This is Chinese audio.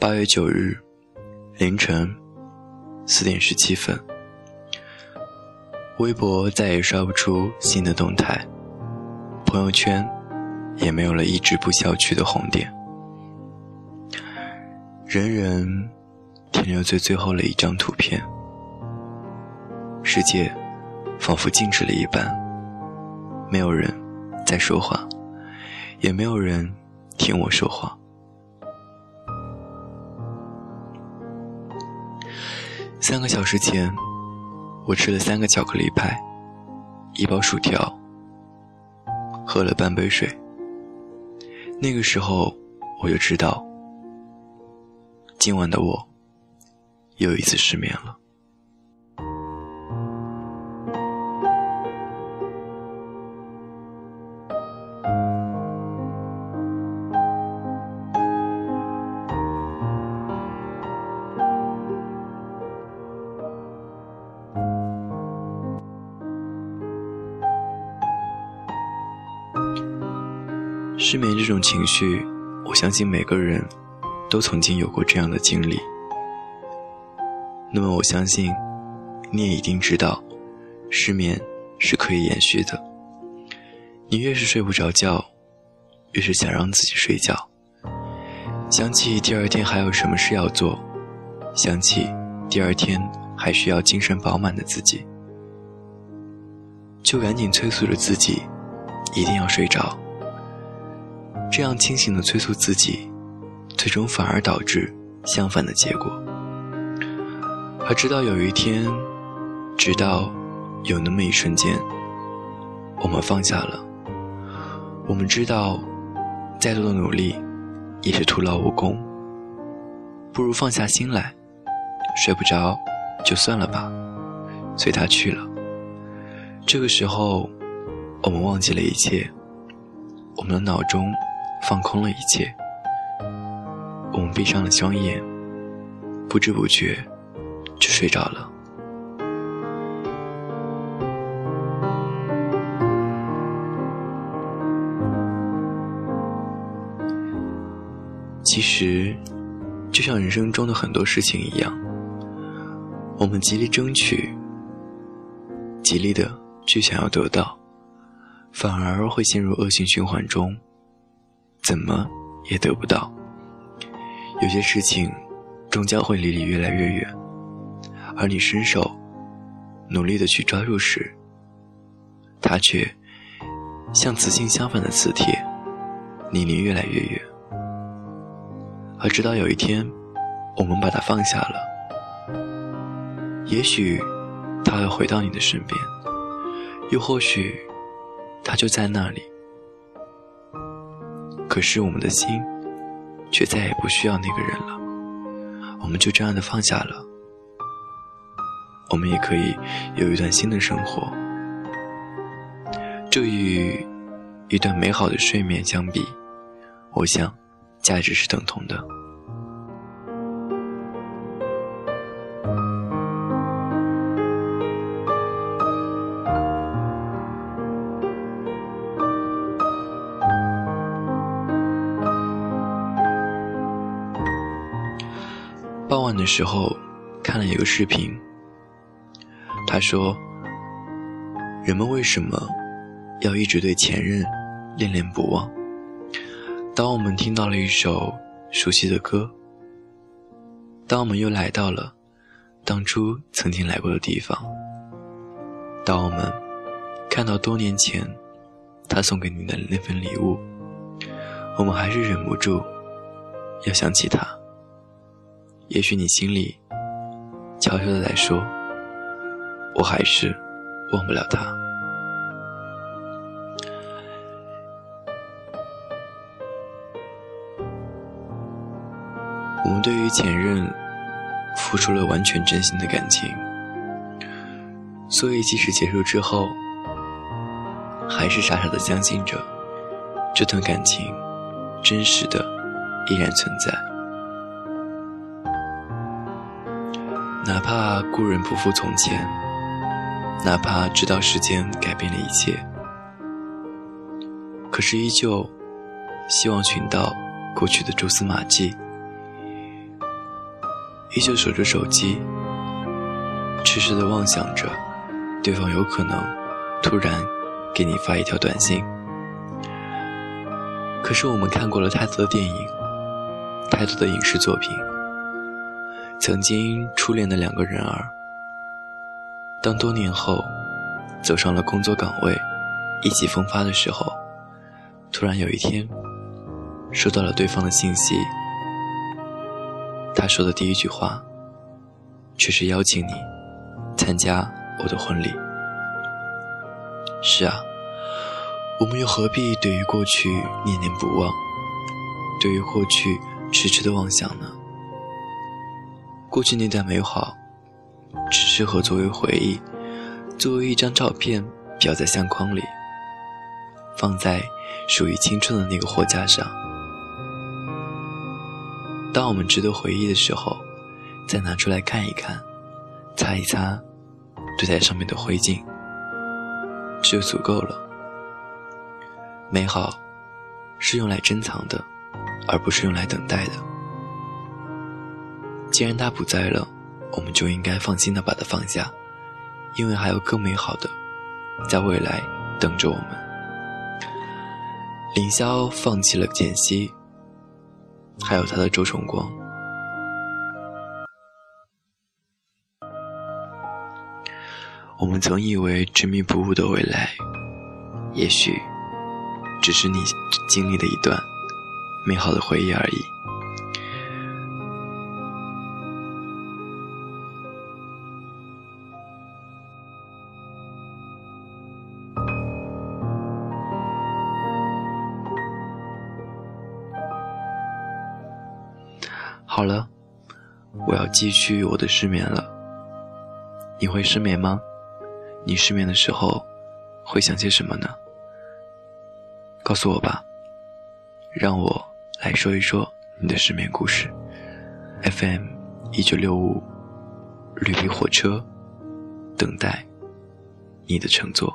八月九日凌晨四点十七分，微博再也刷不出新的动态，朋友圈也没有了一直不消去的红点，人人停留在最后的一张图片，世界仿佛静止了一般，没有人在说话，也没有人听我说话。三个小时前，我吃了三个巧克力派，一包薯条，喝了半杯水。那个时候，我就知道，今晚的我又一次失眠了。失眠这种情绪，我相信每个人都曾经有过这样的经历。那么，我相信你也一定知道，失眠是可以延续的。你越是睡不着觉，越是想让自己睡觉。想起第二天还有什么事要做，想起第二天还需要精神饱满的自己，就赶紧催促着自己，一定要睡着。这样清醒的催促自己，最终反而导致相反的结果。而直到有一天，直到有那么一瞬间，我们放下了。我们知道，再多的努力也是徒劳无功，不如放下心来，睡不着就算了吧，随他去了。这个时候，我们忘记了一切，我们的脑中。放空了一切，我们闭上了双眼，不知不觉就睡着了。其实，就像人生中的很多事情一样，我们极力争取，极力的去想要得到，反而会陷入恶性循环中。怎么也得不到，有些事情终将会离你越来越远，而你伸手努力的去抓住时，它却像磁性相反的磁铁，离你越来越远。而直到有一天，我们把它放下了，也许它会回到你的身边，又或许它就在那里。可是我们的心，却再也不需要那个人了。我们就这样的放下了，我们也可以有一段新的生活。这与一段美好的睡眠相比，我想，价值是等同的。傍晚的时候，看了一个视频。他说：“人们为什么要一直对前任恋恋不忘？当我们听到了一首熟悉的歌，当我们又来到了当初曾经来过的地方，当我们看到多年前他送给你的那份礼物，我们还是忍不住要想起他。”也许你心里悄悄的在说：“我还是忘不了他。”我们对于前任付出了完全真心的感情，所以即使结束之后，还是傻傻的相信着这段感情真实的依然存在。哪怕故人不复从前，哪怕知道时间改变了一切，可是依旧希望寻到过去的蛛丝马迹，依旧守着手机，痴痴的妄想着对方有可能突然给你发一条短信。可是我们看过了太多的电影，太多的影视作品，曾经初恋的两个人儿，当多年后走上了工作岗位，意气风发的时候，突然有一天收到了对方的信息。他说的第一句话，却是邀请你参加我的婚礼。是啊，我们又何必对于过去念念不忘，对于过去痴痴的妄想呢？过去那段美好，只适合作为回忆，作为一张照片裱在相框里，放在属于青春的那个货架上。当我们值得回忆的时候，再拿出来看一看，擦一擦，堆在上面的灰烬，就足够了。美好是用来珍藏的，而不是用来等待的。既然他不在了，我们就应该放心的把它放下，因为还有更美好的在未来等着我们。凌霄放弃了简溪。还有他的周崇光，我们曾以为执迷不悟的未来，也许只是你经历的一段美好的回忆而已。好了，我要继续我的失眠了。你会失眠吗？你失眠的时候会想些什么呢？告诉我吧，让我来说一说你的失眠故事。FM 一九六五，绿皮火车，等待你的乘坐。